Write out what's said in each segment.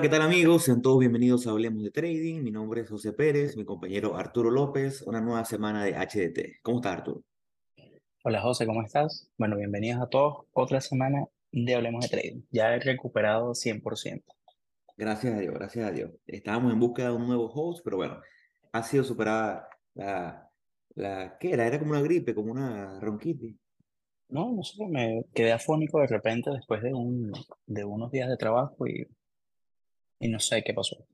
Hola, ¿qué tal amigos? Sean todos bienvenidos a Hablemos de Trading. Mi nombre es José Pérez, mi compañero Arturo López, una nueva semana de HDT. ¿Cómo está Arturo? Hola José, ¿cómo estás? Bueno, bienvenidos a todos. Otra semana de Hablemos de Trading. Ya he recuperado 100%. Gracias a Dios, gracias a Dios. Estábamos en busca de un nuevo host, pero bueno, ha sido superada la, la, ¿qué era? Era como una gripe, como una ronquitis. No, no sé, me quedé afónico de repente después de, un, de unos días de trabajo y, y no sé qué pasó.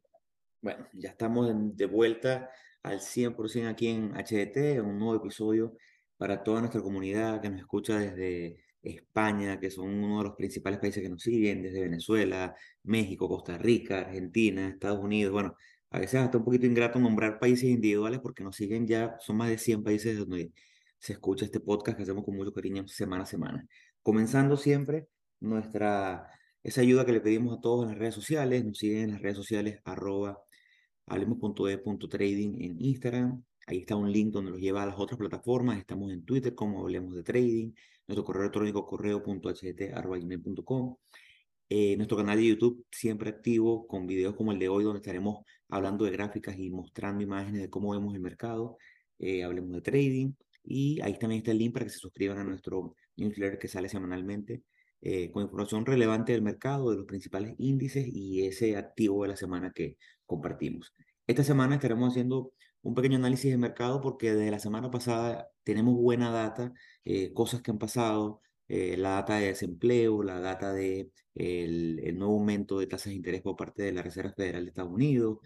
Bueno, ya estamos de vuelta al 100% aquí en HDT, un nuevo episodio para toda nuestra comunidad que nos escucha desde España, que son uno de los principales países que nos siguen, desde Venezuela, México, Costa Rica, Argentina, Estados Unidos. Bueno, a veces hasta un poquito ingrato nombrar países individuales porque nos siguen ya, son más de 100 países donde se escucha este podcast que hacemos con mucho cariño semana a semana. Comenzando siempre nuestra, esa ayuda que le pedimos a todos en las redes sociales, nos siguen en las redes sociales arroba hablemos.de.trading en Instagram. Ahí está un link donde los lleva a las otras plataformas. Estamos en Twitter como Hablemos de Trading. Nuestro correo electrónico correo.ht.com. Eh, nuestro canal de YouTube siempre activo con videos como el de hoy donde estaremos hablando de gráficas y mostrando imágenes de cómo vemos el mercado. Eh, hablemos de Trading. Y ahí también está el link para que se suscriban a nuestro newsletter que sale semanalmente eh, con información relevante del mercado, de los principales índices y ese activo de la semana que compartimos. Esta semana estaremos haciendo un pequeño análisis de mercado porque desde la semana pasada tenemos buena data, eh, cosas que han pasado, eh, la data de desempleo, la data de el, el, nuevo aumento de tasas de interés por parte de la Reserva Federal de Estados Unidos,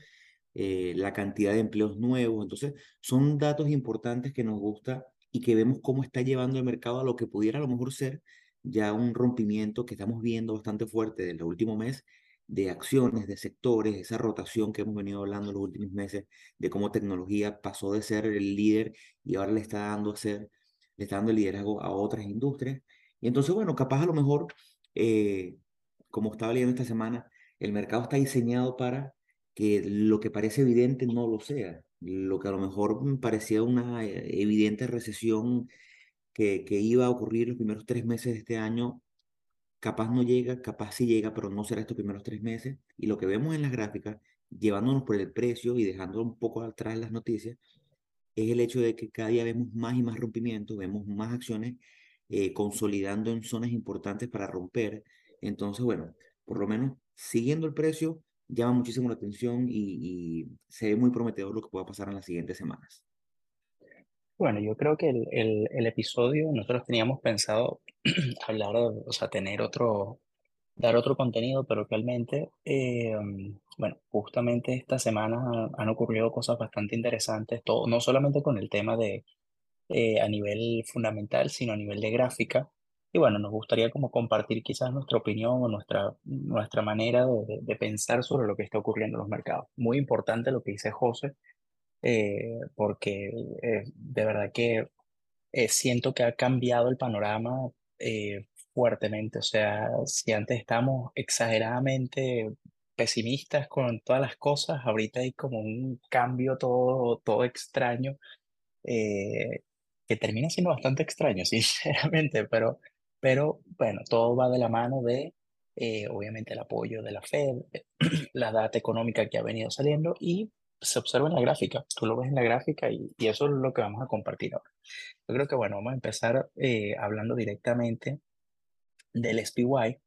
la cantidad de empleos nuevos. Entonces, son datos importantes que nos gusta y que vemos cómo está llevando el mercado a lo que pudiera a lo mejor ser ya un rompimiento que estamos viendo bastante fuerte desde el último mes de acciones, de sectores, esa rotación que hemos venido hablando los últimos meses, de cómo tecnología pasó de ser el líder y ahora le está dando, a ser, le está dando el liderazgo a otras industrias. Y entonces, bueno, capaz a lo mejor, eh, como estaba leyendo esta semana, el mercado está diseñado para que lo que parece evidente no lo sea. Lo que a lo mejor parecía una eh, evidente recesión que, iba a ocurrir los primeros tres meses de este año, capaz no llega, capaz sí llega, pero no será estos primeros tres meses. Y lo que vemos en las gráficas, llevándonos por el precio y dejando un poco atrás las noticias, es el hecho de que cada día vemos más y más rompimientos, vemos más acciones eh, consolidando en zonas importantes para romper. Entonces, bueno, por lo menos siguiendo el precio llama muchísimo la atención y, y se ve muy prometedor lo que pueda pasar en las siguientes semanas. Bueno, yo creo que el, el, episodio nosotros teníamos pensado hablar, o sea, tener otro, dar otro contenido, pero realmente, eh, bueno, justamente esta semana han ocurrido cosas bastante interesantes, todo, no solamente con el tema de eh, a nivel fundamental, sino a nivel de gráfica. Y bueno, nos gustaría como compartir quizás nuestra opinión o nuestra, nuestra manera de, de pensar sobre lo que está ocurriendo en los mercados. Muy importante lo que dice José, eh, porque eh, de verdad que eh, siento que ha cambiado el panorama eh, fuertemente. O sea, si antes estábamos exageradamente pesimistas con todas las cosas, ahorita hay como un cambio todo, todo extraño, eh, que termina siendo bastante extraño, sinceramente, pero, pero bueno, todo va de la mano de, eh, obviamente, el apoyo de la Fed, la data económica que ha venido saliendo y se observa en la gráfica, tú lo ves en la gráfica y, y eso es lo que vamos a compartir ahora. Yo creo que, bueno, vamos a empezar eh, hablando directamente del SPY,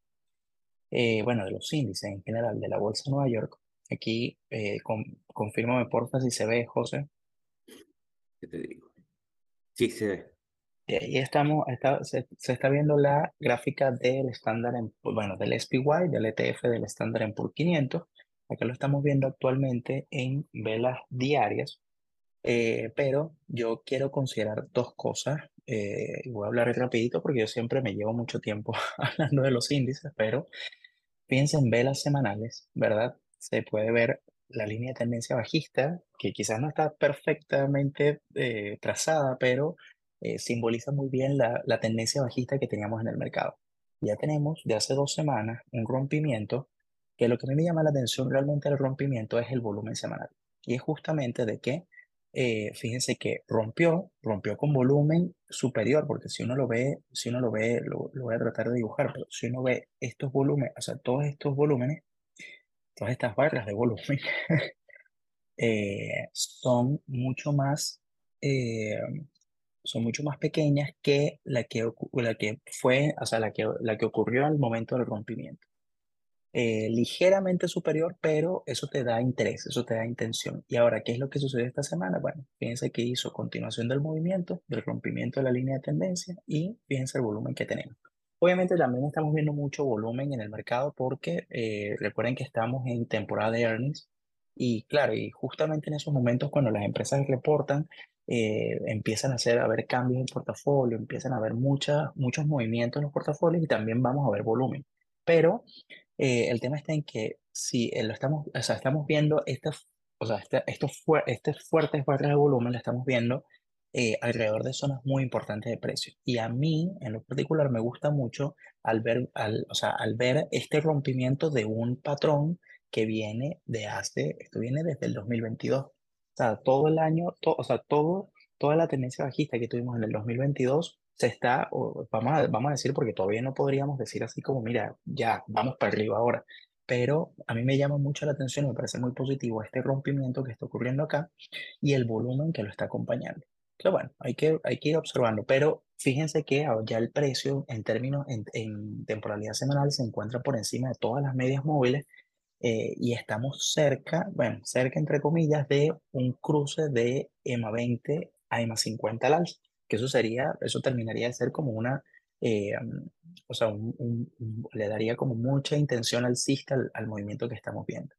eh, bueno, de los índices en general de la Bolsa de Nueva York. Aquí, eh, con, confírmame porfa si se ve, José. ¿Qué te digo? Sí, se ve. Y ahí estamos, está, se, se, está viendo la gráfica del estándar, bueno, del SPY, del ETF del estándar en por 500. Acá lo estamos viendo actualmente en velas diarias. Eh, pero yo quiero considerar dos cosas, eh, voy a hablar rapidito porque yo siempre me llevo mucho tiempo hablando de los índices, pero piensa en velas semanales, ¿verdad? Se puede ver la línea de tendencia bajista, que quizás no está perfectamente eh, trazada, pero eh, simboliza muy bien la, la tendencia bajista que teníamos en el mercado. Ya tenemos de hace dos semanas un rompimiento, que lo que a mí me llama la atención realmente del rompimiento es el volumen semanal. Y es justamente de que eh, fíjense que rompió, rompió con volumen superior, porque si uno lo ve, si uno lo ve, lo, lo, voy a tratar de dibujar, pero si uno ve estos volúmenes, o sea, todos estos volúmenes, todas estas barras de volumen eh, son mucho más, eh, son mucho más pequeñas que la que, la que fue, o sea, la que, la que ocurrió al momento del rompimiento. Eh, ligeramente superior, pero eso te da interés, eso te da intención. Y ahora, ¿qué es lo que sucedió esta semana? Bueno, fíjense que hizo continuación del movimiento, del rompimiento de la línea de tendencia y fíjense el volumen que tenemos. Obviamente también estamos viendo mucho volumen en el mercado porque eh, recuerden que estamos en temporada de earnings y claro, y justamente en esos momentos cuando las empresas reportan, eh, empiezan a hacer a ver cambios en portafolio, empiezan a haber muchas, muchos movimientos en los portafolios y también vamos a ver volumen. Pero eh, el tema está en que si eh, lo estamos, o sea, estamos viendo estas, o sea, este, estos, estos fuertes barras de volumen, lo estamos viendo eh, alrededor de zonas muy importantes de precio. Y a mí, en lo particular, me gusta mucho al ver, al, o sea, al ver este rompimiento de un patrón que viene de hace, esto viene desde el 2022. O sea, todo el año, o sea, todo, toda la tendencia bajista que tuvimos en el 2022 se está, vamos a, vamos a decir, porque todavía no podríamos decir así como, mira, ya, vamos para arriba ahora. Pero a mí me llama mucho la atención me parece muy positivo este rompimiento que está ocurriendo acá y el volumen que lo está acompañando. Pero bueno, hay que, hay que ir observando. Pero fíjense que ya el precio en términos, en, en temporalidad semanal se encuentra por encima de todas las medias móviles eh, y estamos cerca, bueno, cerca entre comillas, de un cruce de EMA 20 a EMA 50 al alza que eso sería, eso terminaría de ser como una, eh, o sea, le daría como mucha intención alcista al, al movimiento que estamos viendo.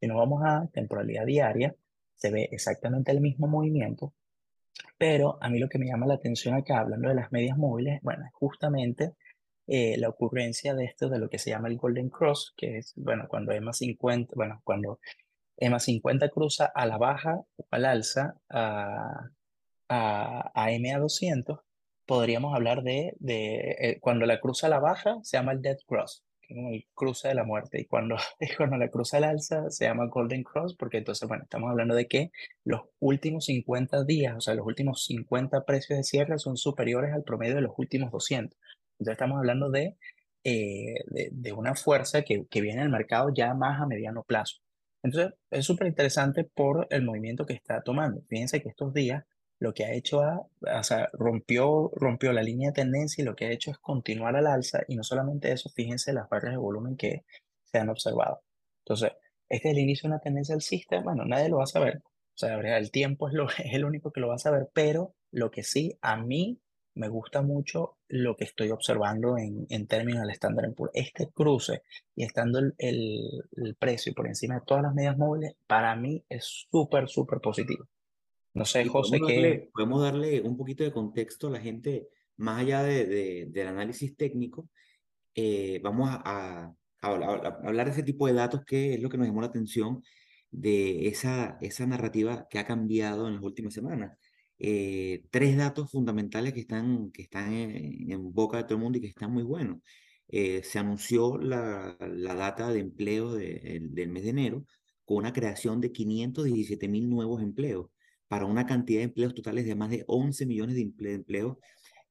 Si nos vamos a temporalidad diaria, se ve exactamente el mismo movimiento, pero a mí lo que me llama la atención acá, hablando de las medias móviles, bueno, es justamente eh, la ocurrencia de esto, de lo que se llama el Golden Cross, que es, bueno, cuando EMA 50, bueno, cuando EMA 50 cruza a la baja o al alza, a, a, a MA200, podríamos hablar de, de eh, cuando la cruza la baja, se llama el Dead Cross, que es el cruce de la muerte, y cuando, cuando la cruza la alza, se llama Golden Cross, porque entonces, bueno, estamos hablando de que los últimos 50 días, o sea, los últimos 50 precios de cierre son superiores al promedio de los últimos 200. Entonces estamos hablando de, eh, de, de, una fuerza que, que viene al mercado ya más a mediano plazo. Entonces, es súper interesante por el movimiento que está tomando. Fíjense que estos días lo que ha hecho, o sea, rompió, rompió la línea de tendencia y lo que ha hecho es continuar al alza y no solamente eso, fíjense las barras de volumen que se han observado. Entonces, este es el inicio de una tendencia alcista, bueno, nadie lo va a saber, o sea, el tiempo es, lo, es el único que lo va a saber, pero lo que sí, a mí me gusta mucho lo que estoy observando en, en términos del estándar Poor's. Este cruce y estando el, el, el precio por encima de todas las medias móviles, para mí es súper, súper positivo. No sé, José, podemos darle, podemos darle un poquito de contexto a la gente, más allá de, de del análisis técnico, eh, vamos a, a, a, hablar de ese tipo de datos que es lo que nos llamó la atención de esa, esa narrativa que ha cambiado en las últimas semanas. Eh, tres datos fundamentales que están, que están en, en, boca de todo el mundo y que están muy buenos. Eh, se anunció la, la, data de empleo de, del mes de enero con una creación de 517 mil nuevos empleos para una cantidad de empleos totales de más de 11 millones de empleos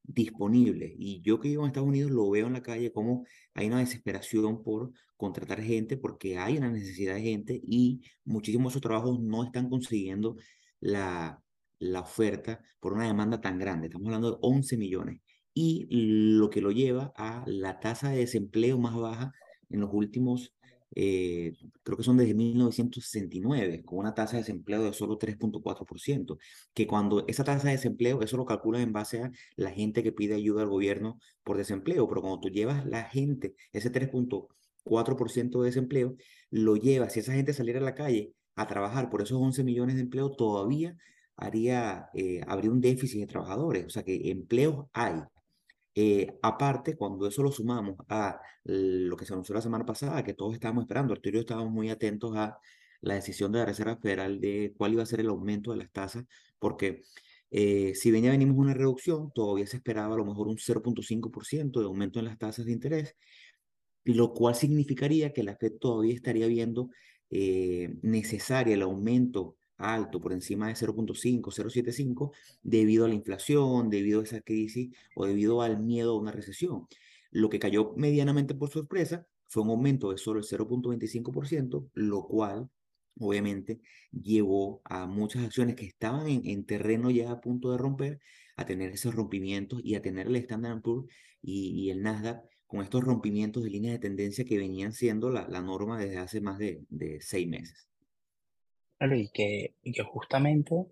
disponibles. Y yo que vivo en Estados Unidos lo veo en la calle como hay una desesperación por contratar gente porque hay una necesidad de gente y muchísimos de esos trabajos no están consiguiendo la, la oferta por una demanda tan grande. Estamos hablando de 11 millones. Y lo que lo lleva a la tasa de desempleo más baja en los últimos eh, creo que son desde 1969, con una tasa de desempleo de solo 3.4%, que cuando esa tasa de desempleo, eso lo calculan en base a la gente que pide ayuda al gobierno por desempleo, pero cuando tú llevas la gente, ese 3.4% de desempleo, lo llevas, si esa gente saliera a la calle a trabajar por esos 11 millones de empleos, todavía haría, eh, habría un déficit de trabajadores, o sea que empleos hay, eh, aparte, cuando eso lo sumamos a lo que se anunció la semana pasada, que todos estábamos esperando, Arturo y yo estábamos muy atentos a la decisión de la Reserva Federal de cuál iba a ser el aumento de las tasas, porque eh, si bien ya venimos una reducción, todavía se esperaba a lo mejor un 0.5% de aumento en las tasas de interés, lo cual significaría que la Fed todavía estaría viendo eh, necesaria el aumento alto, por encima de 0.5, 0.75, debido a la inflación, debido a esa crisis o debido al miedo a una recesión. Lo que cayó medianamente por sorpresa fue un aumento de solo el 0.25%, lo cual obviamente llevó a muchas acciones que estaban en, en, terreno ya a punto de romper a tener esos rompimientos y a tener el Standard Poor's y, y el Nasdaq con estos rompimientos de líneas de tendencia que venían siendo la, la norma desde hace más de, de seis meses. Claro, y que, y que justamente,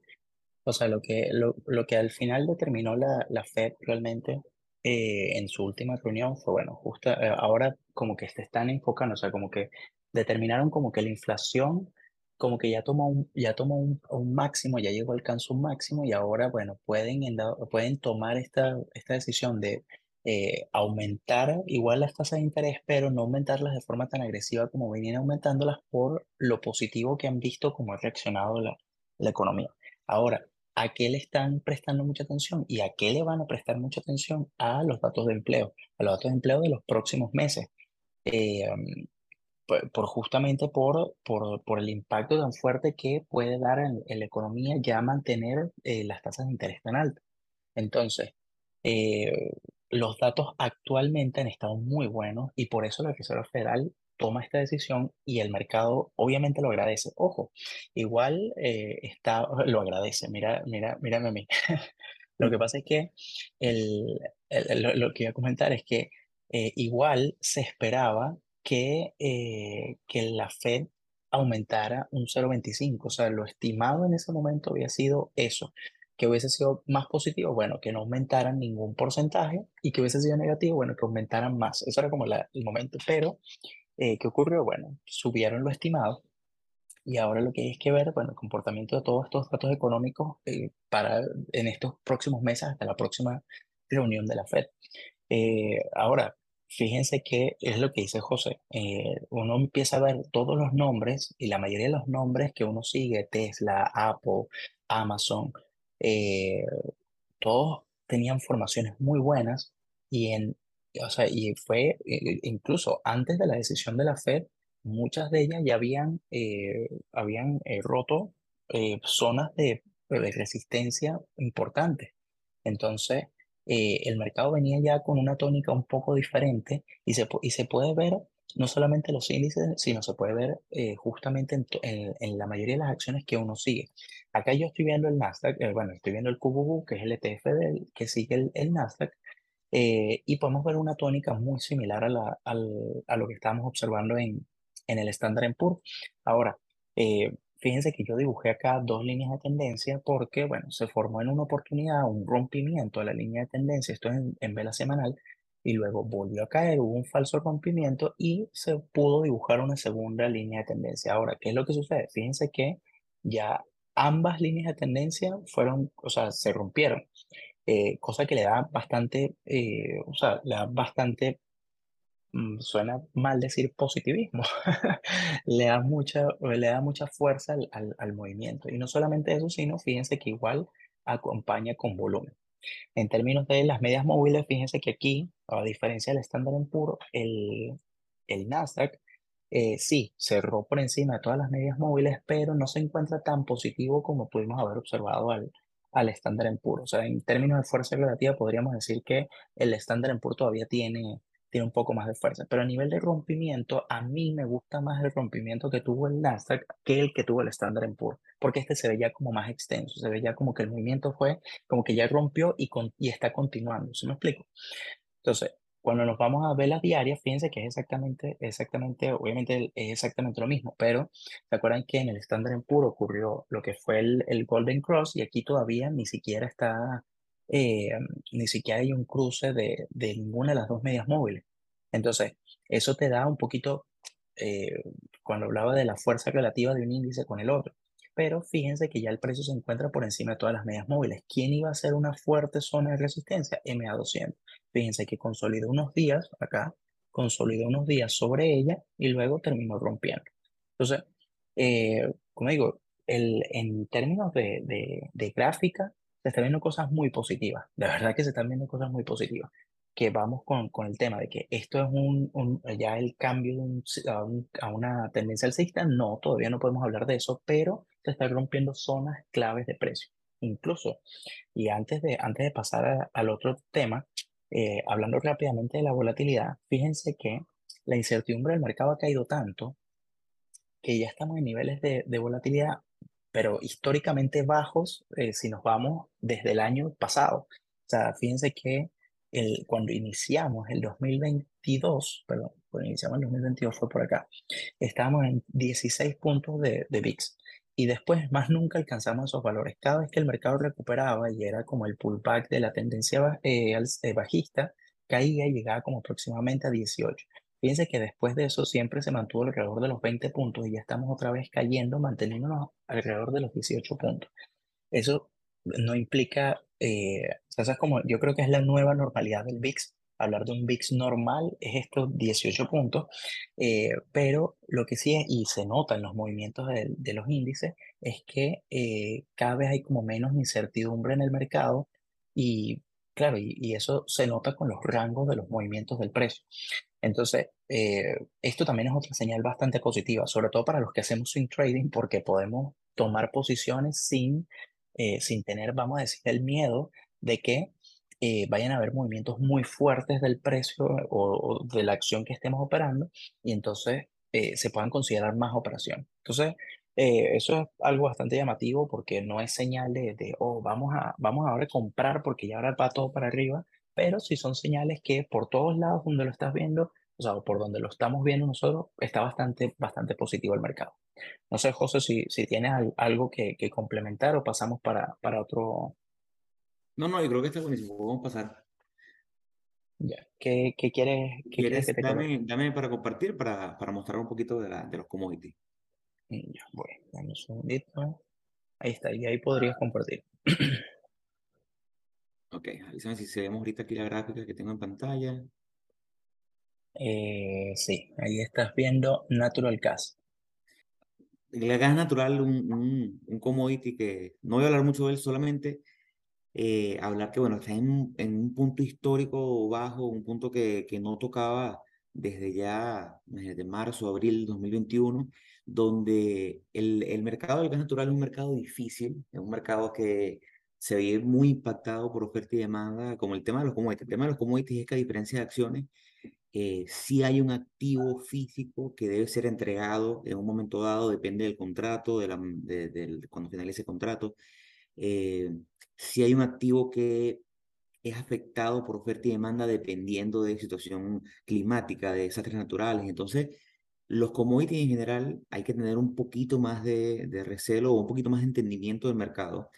o sea, lo que, lo, lo que al final determinó la, la Fed realmente eh, en su última reunión fue, bueno, justo eh, ahora como que se están enfocando, o sea, como que determinaron como que la inflación como que ya tomó un, ya tomó un, un máximo, ya llegó, alcanzó un máximo y ahora, bueno, pueden, en dado- pueden tomar esta, esta decisión de eh, aumentar igual las tasas de interés, pero no aumentarlas de forma tan agresiva como venían aumentándolas por lo positivo que han visto como ha reaccionado la, la economía. Ahora, ¿a qué le están prestando mucha atención y a qué le van a prestar mucha atención? A los datos de empleo, a los datos de empleo de los próximos meses. Eh, por, por justamente por, por, por el impacto tan fuerte que puede dar en, la economía ya mantener eh, las tasas de interés tan altas. Entonces, los datos actualmente han estado muy buenos y por eso la Reserva Federal toma esta decisión y el mercado obviamente lo agradece. Ojo, igual eh, está, lo agradece, mira, mira, mírame a mí. Lo que pasa es que el, el- el- lo, lo que iba a comentar es que eh, igual se esperaba que, eh, que la Fed aumentara un 0,25, o sea, lo estimado en ese momento había sido eso, que hubiese sido más positivo, bueno, que no aumentaran ningún porcentaje y que hubiese sido negativo, bueno, que aumentaran más. Eso era como la- el momento, pero eh, ¿qué ocurrió? Bueno, subieron lo estimado y ahora lo que hay es que ver, bueno, el comportamiento de todos estos datos económicos eh, para en estos próximos meses hasta la próxima reunión de la Fed. Eh, ahora, fíjense que es lo que dice José. eh, uno empieza a ver todos los nombres y la mayoría de los nombres que uno sigue, Tesla, Apple, Amazon, eh, todos tenían formaciones muy buenas y en, o sea, y fue eh, incluso antes de la decisión de la Fed, muchas de ellas ya habían, eh, habían roto zonas de, de resistencia importantes. Entonces, el mercado venía ya con una tónica un poco diferente y se, y se puede ver no solamente los índices, sino se puede ver eh, justamente en, en, la mayoría de las acciones que uno sigue. Acá yo estoy viendo el Nasdaq, eh, bueno, estoy viendo el QQQ, que es el ETF del, que sigue el, el Nasdaq, eh, y podemos ver una tónica muy similar a, la, al, a lo que estábamos observando en, en el Standard Poor's. Ahora, fíjense que yo dibujé acá dos líneas de tendencia porque, bueno, se formó en una oportunidad un rompimiento de la línea de tendencia, esto es en, en vela semanal, y luego volvió a caer, hubo un falso rompimiento y se pudo dibujar una segunda línea de tendencia. Ahora, ¿qué es lo que sucede? Fíjense que ya ambas líneas de tendencia fueron, o sea, se rompieron eh, cosa que le da bastante, eh, o sea, le da bastante, mm, suena mal decir positivismo, le da mucha, le da mucha fuerza al, al, al movimiento. Y no solamente eso, sino fíjense que igual acompaña con volumen. En términos de las medias móviles, fíjense que aquí, a diferencia del estándar en puro, el, el Nasdaq eh, sí cerró por encima de todas las medias móviles, pero no se encuentra tan positivo como pudimos haber observado al, al estándar en puro. O sea, en términos de fuerza relativa, podríamos decir que el estándar en puro todavía tiene, tiene un poco más de fuerza, pero a nivel de rompimiento, a mí me gusta más el rompimiento que tuvo el Nasdaq que el que tuvo el estándar en puro, porque este se veía como más extenso, se veía como que el movimiento fue como que ya rompió y, con, y está continuando, ¿se me explico? Entonces, cuando nos vamos a velas diarias, fíjense que es exactamente, exactamente, obviamente es exactamente lo mismo, pero ¿se acuerdan que en el estándar en puro ocurrió lo que fue el, el Golden Cross y aquí todavía ni siquiera está, eh, ni siquiera hay un cruce de, de ninguna de las dos medias móviles? Entonces, eso te da un poquito, eh, cuando hablaba de la fuerza relativa de un índice con el otro. Pero fíjense que ya el precio se encuentra por encima de todas las medias móviles. ¿Quién iba a ser una fuerte zona de resistencia? MA200. Fíjense que consolidó unos días acá, consolidó unos días sobre ella y luego terminó rompiendo. Entonces, eh, como digo, el, en términos de, de, de gráfica, se están viendo cosas muy positivas. De verdad que se están viendo cosas muy positivas. Que vamos con, con el tema de que esto es un, un ya el cambio de un, a, un, a, una tendencia alcista. No, todavía no podemos hablar de eso, pero se están rompiendo zonas claves de precio. Incluso, y antes de, antes de pasar a, al otro tema, eh, hablando rápidamente de la volatilidad, fíjense que la incertidumbre del mercado ha caído tanto que ya estamos en niveles de, de volatilidad, pero históricamente bajos eh, si nos vamos desde el año pasado. O sea, fíjense que cuando iniciamos el 2022, perdón, cuando iniciamos el 2022 fue por acá, estábamos en 16 puntos de, de VIX y después más nunca alcanzamos esos valores. Cada vez que el mercado recuperaba y era como el pullback de la tendencia eh, eh, bajista, caía y llegaba como aproximadamente a 18. Fíjense que después de eso siempre se mantuvo alrededor de los 20 puntos y ya estamos otra vez cayendo, manteniéndonos alrededor de los 18 puntos. Eso no implica, eh, o sea, es como, yo creo que es la nueva normalidad del VIX. Hablar de un VIX normal es estos 18 puntos, eh, pero lo que sí es, y se nota en los movimientos de, de los índices, es que eh, cada vez hay como menos incertidumbre en el mercado y claro, y, y, eso se nota con los rangos de los movimientos del precio. Entonces, eh, esto también es otra señal bastante positiva, sobre todo para los que hacemos swing trading, porque podemos tomar posiciones sin, eh, sin tener, vamos a decir, el miedo de que eh, vayan a haber movimientos muy fuertes del precio o, o de la acción que estemos operando y entonces se puedan considerar más operaciones. Entonces, eso es algo bastante llamativo porque no es señal de, de, oh, vamos a, vamos ahora a comprar porque ya ahora va todo para arriba, pero sí son señales que por todos lados donde lo estás viendo, o sea, por donde lo estamos viendo nosotros, está bastante, bastante positivo el mercado. No sé, José, si, si tienes algo que, que complementar o pasamos para, para otro. No, no, yo creo que está buenísimo. Vamos a pasar. Ya. ¿Qué, qué quieres, qué ¿Quieres, que te dame, dame para compartir, para, para mostrar un poquito de, la, de los commodities. Mm, ya, voy, dame un segundito. Ahí está, y ahí podrías compartir. Ok, avísame si se vemos ahorita aquí la gráfica que tengo en pantalla. Eh, sí, ahí estás viendo Natural Gas. El gas natural, un, un, un commodity que no voy a hablar mucho de él, solamente eh, hablar que, bueno, está en, en, un punto histórico bajo, un punto que, que no tocaba desde ya, desde marzo, abril de 2021, donde el, el mercado del gas natural es un mercado difícil, es un mercado que se ve muy impactado por oferta y demanda, como el tema de los commodities. El tema de los commodities es que a diferencia de acciones, eh, sí hay un activo físico que debe ser entregado en un momento dado, depende del contrato, de la, de, de, cuando finalice el contrato. Eh, sí hay un activo que es afectado por oferta y demanda dependiendo de situación climática, de desastres naturales. Entonces, los commodities en general hay que tener un poquito más de, de recelo o un poquito más de entendimiento del mercado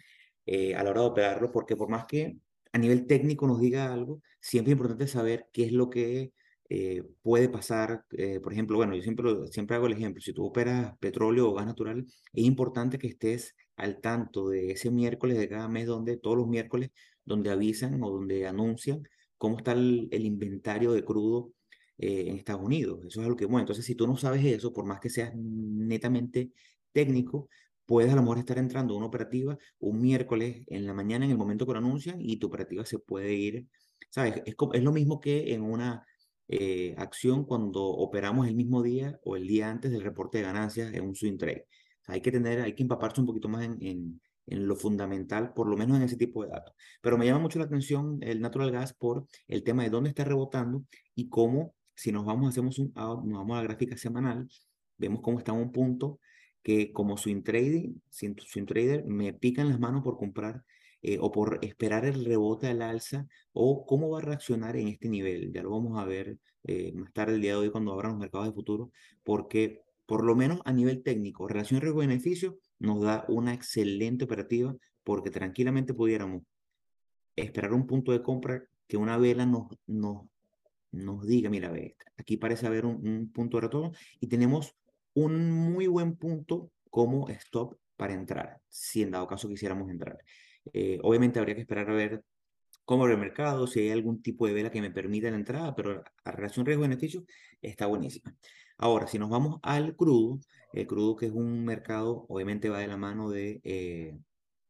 eh, a la hora de operarlo, porque por más que a nivel técnico nos diga algo, siempre es importante saber qué es lo que eh, puede pasar. Eh, por ejemplo, bueno, yo siempre, siempre hago el ejemplo, si tú operas petróleo o gas natural, es importante que estés al tanto de ese miércoles de cada mes, donde todos los miércoles, donde avisan o donde anuncian cómo está el, inventario de crudo eh, en Estados Unidos. Eso es algo que, bueno, entonces si tú no sabes eso, por más que seas netamente técnico, puedes a lo mejor estar entrando una operativa un miércoles en la mañana en el momento que lo anuncian y tu operativa se puede ir, ¿sabes? Es, es lo mismo que en una eh, acción cuando operamos el mismo día o el día antes del reporte de ganancias en un swing trade. O sea, hay que tener, hay que empaparse un poquito más en, en, en, lo fundamental, por lo menos en ese tipo de datos. Pero me llama mucho la atención el natural gas por el tema de dónde está rebotando y cómo, si nos vamos, hacemos un, nos vamos a la gráfica semanal, vemos cómo está en un punto que como swing, trading, swing trader me pican las manos por comprar eh, o por esperar el rebote al alza o cómo va a reaccionar en este nivel. Ya lo vamos a ver eh, más tarde el día de hoy cuando abran los mercados de futuro, porque por lo menos a nivel técnico, relación riesgo-beneficio nos da una excelente operativa porque tranquilamente pudiéramos esperar un punto de compra que una vela nos, nos, nos diga, mira, ve, aquí parece haber un, un punto de retorno y tenemos un muy buen punto como stop para entrar, si en dado caso quisiéramos entrar. Eh, obviamente habría que esperar a ver cómo abre el mercado, si hay algún tipo de vela que me permita la entrada, pero la relación riesgo-beneficio está buenísima. Ahora, si nos vamos al crudo, el crudo que es un mercado, obviamente va de la mano de, eh,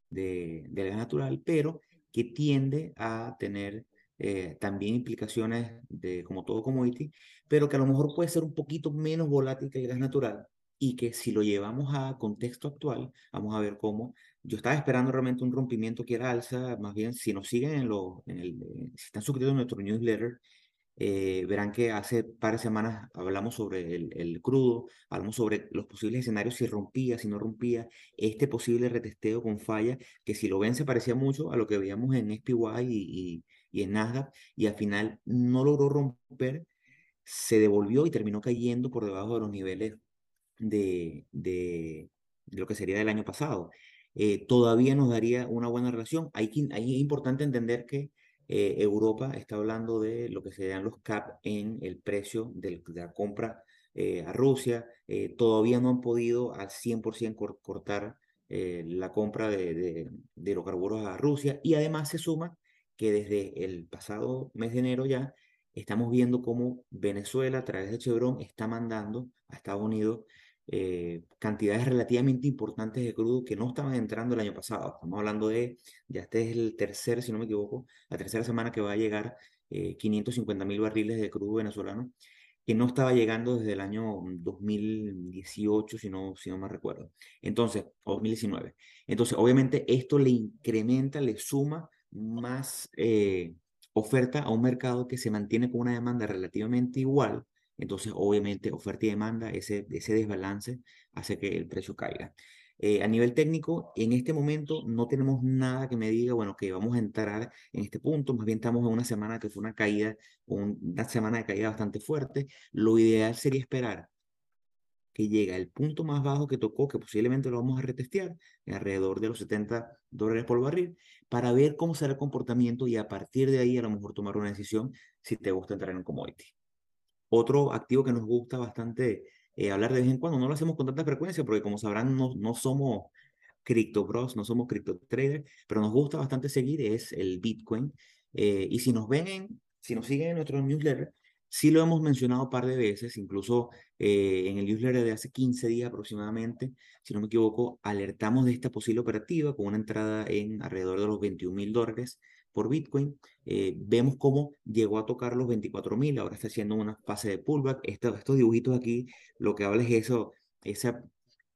de, de gas natural, pero que tiende a tener eh, también implicaciones de como todo commodity, pero que a lo mejor puede ser un poquito menos volátil que el gas natural y que si lo llevamos a contexto actual, vamos a ver cómo yo estaba esperando realmente un rompimiento que era alza, más bien si nos siguen en lo, en el, si están suscritos a nuestro newsletter, eh, verán que hace par de semanas hablamos sobre el, crudo, hablamos sobre los posibles escenarios si rompía, si no rompía, este posible retesteo con falla, que si lo ven se parecía mucho a lo que veíamos en SPY y, en Nasdaq, y al final no logró romper, se devolvió y terminó cayendo por debajo de los niveles de, de, lo que sería del año pasado. Eh, todavía nos daría una buena relación. Hay, que, es importante entender que eh, Europa está hablando de lo que serían los cap en el precio de la compra eh, a Rusia. Eh, todavía no han podido al 100% cor cortar la compra de, de, de hidrocarburos a Rusia. Y además se suma que desde el pasado mes de enero ya estamos viendo cómo Venezuela a través de Chevron está mandando a Estados Unidos eh, cantidades relativamente importantes de crudo que no estaban entrando el año pasado. Estamos hablando de, ya este es el tercer, si no me equivoco, la tercera semana que va a llegar eh, 550 mil barriles de crudo venezolano, que no estaba llegando desde el año 2018, si no, si no me recuerdo. Entonces, o 2019. Entonces, obviamente, esto le incrementa, le suma más eh, oferta a un mercado que se mantiene con una demanda relativamente igual, entonces obviamente oferta y demanda, ese, desbalance hace que el precio caiga. Eh, a nivel técnico, en este momento no tenemos nada que me diga, bueno, que vamos a entrar en este punto, más bien estamos en una semana que fue una caída, una semana de caída bastante fuerte. Lo ideal sería esperar que llegue al punto más bajo que tocó, que posiblemente lo vamos a retestear, alrededor de los 70 dólares por barril, para ver cómo será el comportamiento y a partir de ahí a lo mejor tomar una decisión si te gusta entrar en un commodity. Otro activo que nos gusta bastante eh, hablar de vez en cuando, no lo hacemos con tanta frecuencia porque como sabrán no, no somos cripto bros, no somos cripto traders, pero nos gusta bastante seguir es el Bitcoin. Eh, y si nos ven, en, si nos siguen en nuestro newsletter, sí lo hemos mencionado un par de veces, incluso eh, en el newsletter de hace 15 días aproximadamente, si no me equivoco, alertamos de esta posible operativa con una entrada en alrededor de los 21 mil dólares por Bitcoin. Eh, vemos cómo llegó a tocar los 24.000, ahora está haciendo una fase de pullback. Estos, estos dibujitos aquí, lo que habla es eso, esa,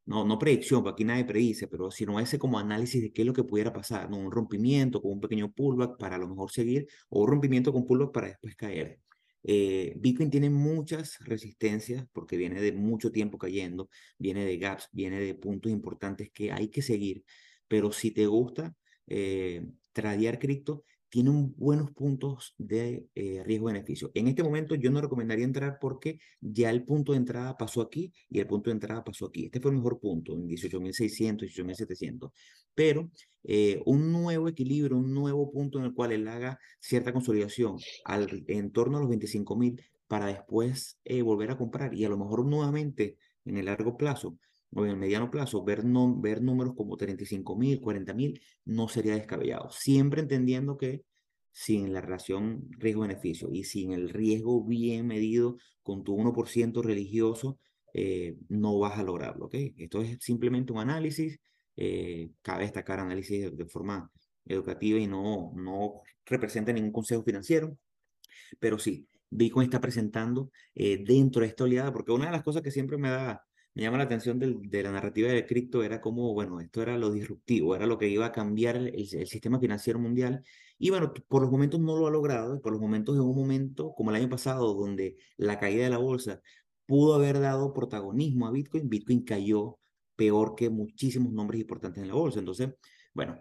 no, no predicción, porque aquí nadie predice, pero sino ese como análisis de qué es lo que pudiera pasar, ¿no? un rompimiento con un pequeño pullback para a lo mejor seguir, o un rompimiento con pullback para después caer. Eh, Bitcoin tiene muchas resistencias porque viene de mucho tiempo cayendo, viene de gaps, viene de puntos importantes que hay que seguir, pero si te gusta eh, tradear cripto, tiene buenos puntos de eh, riesgo-beneficio. En este momento yo no recomendaría entrar porque ya el punto de entrada pasó aquí y el punto de entrada pasó aquí. Este fue el mejor punto, en 18.600, 18.700. Pero eh, un nuevo equilibrio, un nuevo punto en el cual él haga cierta consolidación al, en torno a los 25.000 para después eh, volver a comprar y a lo mejor nuevamente en el largo plazo o en el mediano plazo, ver, no, ver números como 35 mil, 40 mil, no sería descabellado. Siempre entendiendo que sin la relación riesgo-beneficio y sin el riesgo bien medido con tu 1% religioso, eh, no vas a lograrlo, ¿ok? Esto es simplemente un análisis, eh, cabe destacar análisis de, de, forma educativa y no, no representa ningún consejo financiero, pero sí, Bitcoin está presentando eh, dentro de esta oleada, porque una de las cosas que siempre me da me llama la atención del, de la narrativa de cripto era como, bueno, esto era lo disruptivo, era lo que iba a cambiar el, el, sistema financiero mundial. Y bueno, por los momentos no lo ha logrado, por los momentos en un momento como el año pasado, donde la caída de la bolsa pudo haber dado protagonismo a Bitcoin, Bitcoin cayó peor que muchísimos nombres importantes en la bolsa. Entonces, bueno,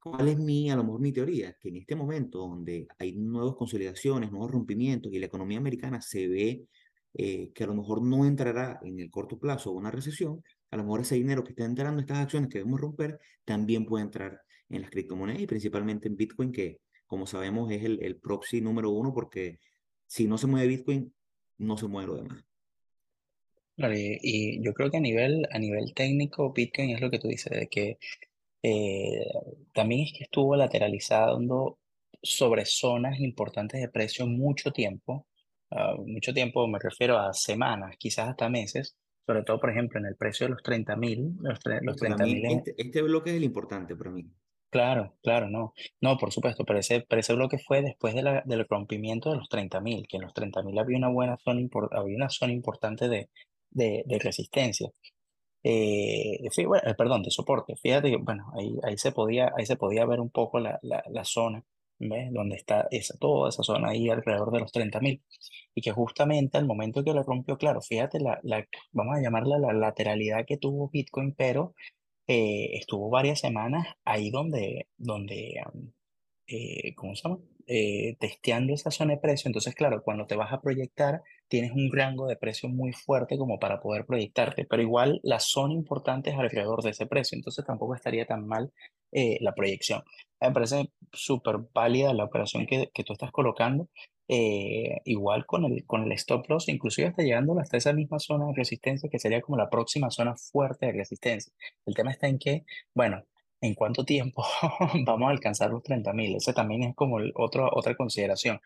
¿cuál es mi, a lo mejor mi teoría? Que en este momento donde hay nuevas consolidaciones, nuevos rompimientos y la economía americana se ve eh, que a lo mejor no entrará en el corto plazo una recesión, a lo mejor ese dinero que está entrando en estas acciones que debemos romper también puede entrar en las criptomonedas y principalmente en Bitcoin, que como sabemos es el, el proxy número uno porque si no se mueve Bitcoin, no se mueve lo demás. y, y, yo creo que a nivel, a nivel técnico, Bitcoin es lo que tú dices, de que eh, también es que estuvo lateralizando sobre zonas importantes de precio mucho tiempo Uh, mucho tiempo, me refiero a semanas, quizás hasta meses, sobre todo, por ejemplo, en el precio de los 30 mil. Los, los 30 mil. Este, este, bloque es el importante para mí. Claro, claro, no. No, por supuesto, pero ese, pero ese bloque fue después de la, del rompimiento de los 30 mil, que en los 30 mil había una buena zona, había una zona importante de, de, de resistencia. Eh, bueno, perdón, de soporte. Fíjate que, bueno, ahí, ahí, se podía, ahí se podía ver un poco la, la, la zona ¿ves? Donde está esa, toda esa zona ahí alrededor de los 30.000. Y que justamente al momento que lo rompió, claro, fíjate, la, la, vamos a llamarla la lateralidad que tuvo Bitcoin, pero eh, estuvo varias semanas ahí donde, donde eh, ¿cómo se llama? Eh, testeando esa zona de precio. Entonces, claro, cuando te vas a proyectar, tienes un rango de precio muy fuerte como para poder proyectarte, pero igual la zona importante es alrededor de ese precio, entonces tampoco estaría tan mal eh, la proyección. Me parece súper válida la operación que, que tú estás colocando. igual con el, con el stop loss, inclusive hasta llegando hasta esa misma zona de resistencia que sería como la próxima zona fuerte de resistencia. El tema está en que, bueno, en cuánto tiempo vamos a alcanzar los 30.000. Ese también es como otro, otra consideración.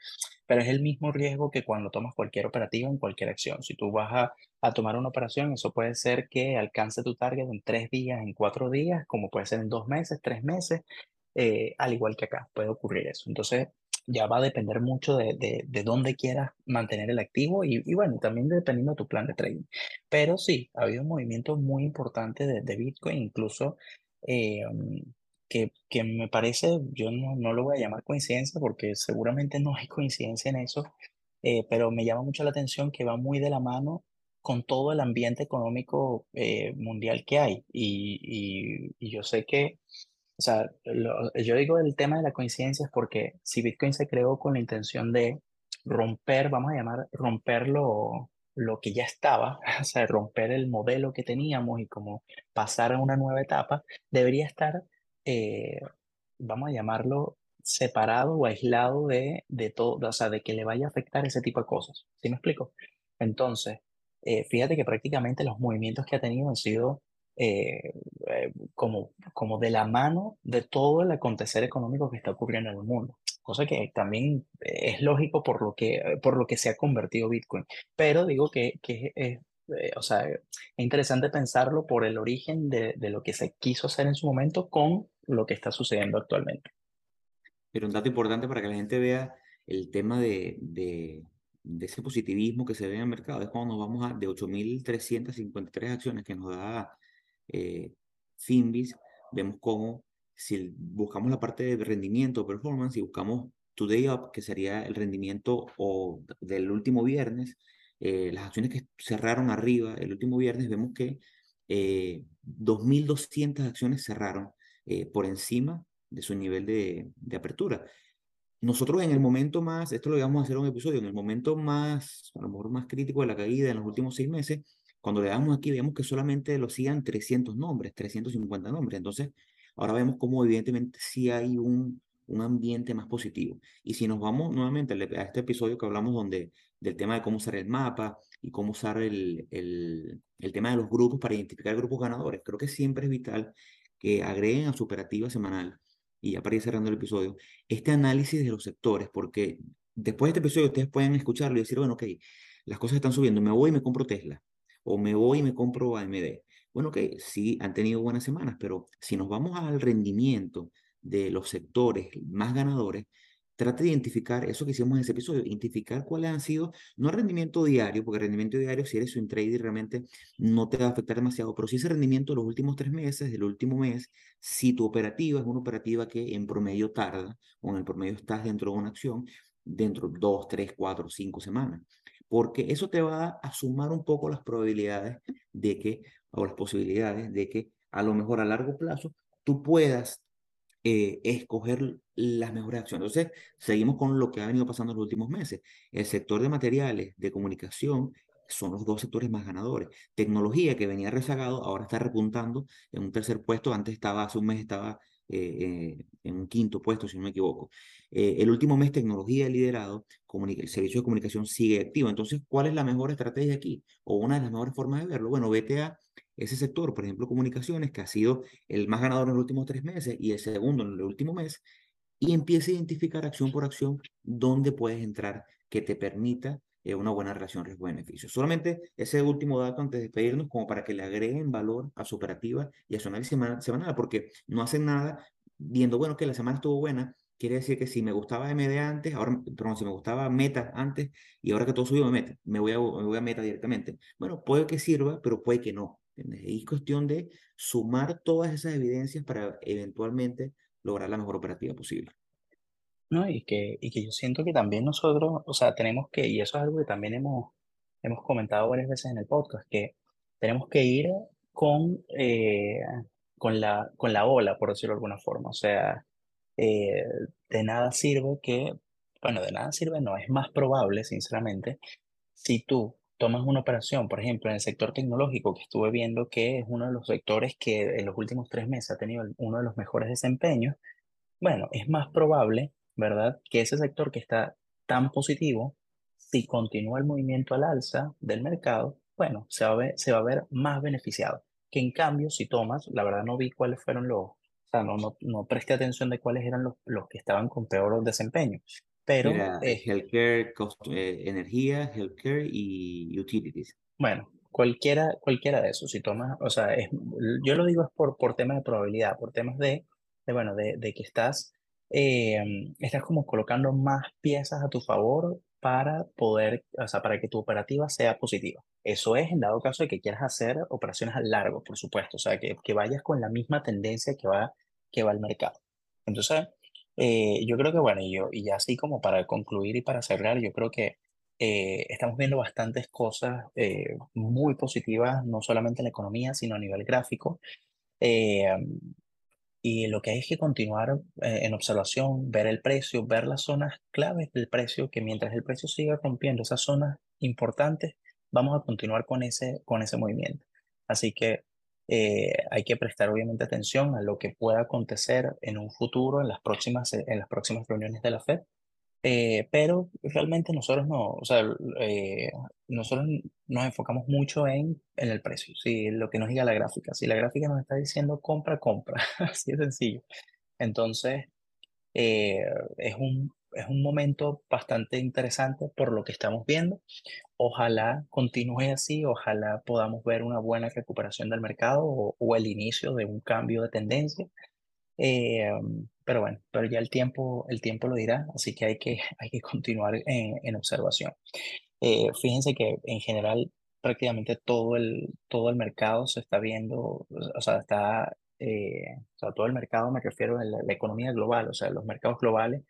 Pero es el mismo riesgo que cuando tomas cualquier operativa en cualquier acción. Si tú vas a, a, tomar una operación, eso puede ser que alcance tu target en tres días, en cuatro días, como puede ser en dos meses, tres meses, eh, al igual que acá, puede ocurrir eso. Entonces, ya va a depender mucho de, de, de dónde quieras mantener el activo y, y, bueno, también dependiendo de tu plan de trading. Pero sí, ha habido un movimiento muy importante de, de Bitcoin, incluso eh, que, que, me parece, yo no, no, lo voy a llamar coincidencia porque seguramente no hay coincidencia en eso, eh, pero me llama mucho la atención que va muy de la mano con todo el ambiente económico eh, mundial que hay. Y, y, y, yo sé que, o sea, lo, yo digo el tema de la coincidencia es porque si Bitcoin se creó con la intención de romper, vamos a llamar, romperlo lo que ya estaba, o sea, romper el modelo que teníamos y como pasar a una nueva etapa, debería estar, eh, vamos a llamarlo, separado o aislado de, de todo, o sea, de que le vaya a afectar ese tipo de cosas. ¿Sí me explico? Entonces, eh, fíjate que prácticamente los movimientos que ha tenido han sido eh, eh, como, como de la mano de todo el acontecer económico que está ocurriendo en el mundo cosa que también es lógico por lo que, por lo que se ha convertido Bitcoin. Pero digo que, que es, eh, o sea, es interesante pensarlo por el origen de, de, lo que se quiso hacer en su momento con lo que está sucediendo actualmente. Pero un dato importante para que la gente vea el tema de, de, de ese positivismo que se ve en el mercado es cuando nos vamos a de 8.353 acciones que nos da eh, Finbis, vemos cómo si buscamos la parte de rendimiento, performance, y buscamos Today Up, que sería el rendimiento o del último viernes, eh, las acciones que cerraron arriba el último viernes, vemos que eh, 2.200 acciones cerraron eh, por encima de su nivel de, de, apertura. Nosotros en el momento más, esto lo íbamos a hacer un episodio, en el momento más, a lo mejor más crítico de la caída en los últimos seis meses, cuando le damos aquí, vemos que solamente lo hacían 300 nombres, 350 nombres. Entonces, Ahora vemos cómo evidentemente sí hay un, un ambiente más positivo. Y si nos vamos nuevamente a este episodio que hablamos donde, del tema de cómo usar el mapa y cómo usar el, el, el tema de los grupos para identificar grupos ganadores, creo que siempre es vital que agreguen a su operativa semanal, y ya para ir cerrando el episodio, este análisis de los sectores, porque después de este episodio ustedes pueden escucharlo y decir, bueno, ok, las cosas están subiendo, me voy y me compro Tesla, o me voy y me compro AMD. Bueno, que sí han tenido buenas semanas, pero si nos vamos al rendimiento de los sectores más ganadores, trate de identificar eso que hicimos en ese episodio, identificar cuáles han sido, no rendimiento diario, porque rendimiento diario, si eres un trader, realmente no te va a afectar demasiado, pero sí ese rendimiento de los últimos tres meses, del último mes, si tu operativa es una operativa que en promedio tarda, o en el promedio estás dentro de una acción, dentro de dos, tres, cuatro, cinco semanas porque eso te va a sumar un poco las probabilidades de que, o las posibilidades de que a lo mejor a largo plazo tú puedas eh, escoger las mejores acciones. Entonces, seguimos con lo que ha venido pasando en los últimos meses. El sector de materiales, de comunicación, son los dos sectores más ganadores. Tecnología, que venía rezagado, ahora está repuntando en un tercer puesto. Antes estaba, hace un mes estaba eh, eh, en un quinto puesto, si no me equivoco. Eh, el último mes, tecnología liderado, el servicio de comunicación sigue activo. Entonces, ¿cuál es la mejor estrategia aquí? O una de las mejores formas de verlo. Bueno, vete a ese sector, por ejemplo, comunicaciones, que ha sido el más ganador en los últimos tres meses y el segundo en el último mes, y empieza a identificar acción por acción dónde puedes entrar que te permita eh, una buena relación riesgo-beneficio. Solamente ese último dato antes de despedirnos, como para que le agreguen valor a su operativa y a su análisis semanal, porque no hacen nada viendo, bueno, que la semana estuvo buena, quiere decir que si me gustaba MD antes, ahora, perdón, si me gustaba Meta antes y ahora que todo subió me mete, me voy me voy a Meta directamente. Bueno, puede que sirva, pero puede que no. Es cuestión de sumar todas esas evidencias para eventualmente lograr la mejor operativa posible. ¿no? Y que, y que yo siento que también nosotros, o sea, tenemos que, y eso es algo que también hemos, hemos comentado varias veces en el podcast, que tenemos que ir con, eh, con la, con la ola, por decirlo de alguna forma. O sea, eh, de nada sirve que, bueno, de nada sirve, no, es más probable, sinceramente, si tú tomas una operación, por ejemplo, en el sector tecnológico, que estuve viendo que es uno de los sectores que en los últimos tres meses ha tenido uno de los mejores desempeños, bueno, es más probable, ¿verdad?, que ese sector que está tan positivo, si continúa el movimiento al alza del mercado, bueno, se va a ver, se va a ver más beneficiado. Que en cambio, si tomas, la verdad no vi cuáles fueron los, o sea, no, no, no presté atención de cuáles eran los, los que estaban con peor desempeño. Pero, Mira, eh, healthcare, cost- eh, energía, healthcare y utilities. bueno, cualquiera, cualquiera de esos, si tomas, o sea, es, yo lo digo es por, por temas de probabilidad, por temas de, de bueno, de, de que estás, eh, estás como colocando más piezas a tu favor para poder, o sea, para que tu operativa sea positiva. Eso es en dado caso de que quieras hacer operaciones a largo, por supuesto, o sea, que, que vayas con la misma tendencia que va, que va el mercado. Entonces, eh, yo creo que, bueno, y, yo, y ya así como para concluir y para cerrar, yo creo que eh, estamos viendo bastantes cosas eh, muy positivas, no solamente en la economía, sino a nivel gráfico. Eh, y lo que hay es que continuar eh, en observación, ver el precio, ver las zonas claves del precio, que mientras el precio siga rompiendo esas zonas importantes, vamos a continuar con ese, con ese movimiento. Así que eh, hay que prestar obviamente atención a lo que pueda acontecer en un futuro, en las próximas, en las próximas reuniones de la Fed eh, pero realmente nosotros no, o sea, eh, nosotros nos enfocamos mucho en, en el precio, si lo que nos diga la gráfica. Si la gráfica nos está diciendo compra, compra, así de sencillo. Entonces, eh, es un, es un momento bastante interesante por lo que estamos viendo. Ojalá continúe así, ojalá podamos ver una buena recuperación del mercado o, o el inicio de un cambio de tendencia. Eh, pero bueno, pero ya el tiempo, el tiempo lo dirá, así que hay que, hay que continuar en, en observación. Eh, fíjense que en general prácticamente todo el, todo el mercado se está viendo, o sea, está, eh, o sea, todo el mercado me refiero a la, la economía global, o sea, los mercados globales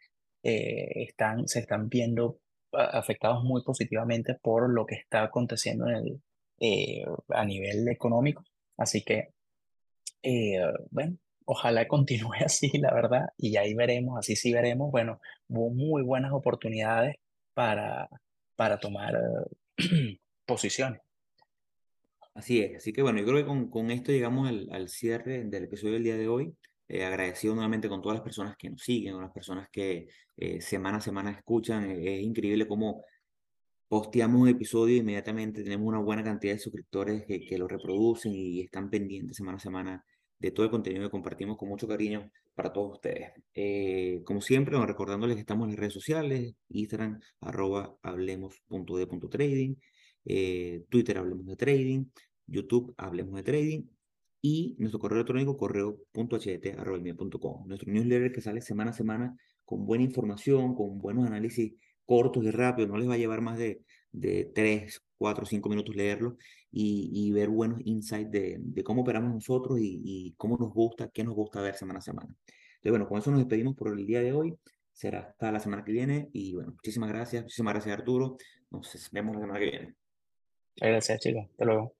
eh, están, se están viendo a- afectados muy positivamente por lo que está aconteciendo en el, eh, a nivel económico. Así que eh, bueno, ojalá continúe así, la verdad, y ahí veremos, así sí veremos, bueno, hubo muy buenas oportunidades para, para tomar eh, posiciones. Así es, así que bueno, yo creo que con, con esto llegamos al, al cierre del episodio del día de hoy. Eh, agradecido nuevamente con todas las personas que nos siguen, con las personas que eh, semana a semana escuchan. Es increíble cómo posteamos un episodio e inmediatamente tenemos una buena cantidad de suscriptores que, que lo reproducen y están pendientes semana a semana de todo el contenido que compartimos con mucho cariño para todos ustedes. Eh, como siempre, recordándoles que estamos en las redes sociales, Instagram, arroba hablemos.de.trading, eh, Twitter, hablemos de trading, YouTube, hablemos de trading y nuestro correo electrónico, correo.ht.com. Nuestro newsletter que sale semana a semana con buena información, con buenos análisis cortos y rápidos, no les va a llevar más de, de 3, 4, 5 minutos leerlo y, y ver buenos insights de, de cómo operamos nosotros y, y, cómo nos gusta, qué nos gusta ver semana a semana. Entonces, bueno, con eso nos despedimos por el día de hoy. Será hasta la semana que viene y bueno, muchísimas gracias, muchísimas gracias Arturo. Nos vemos la semana que viene. Gracias, chicos. Hasta luego.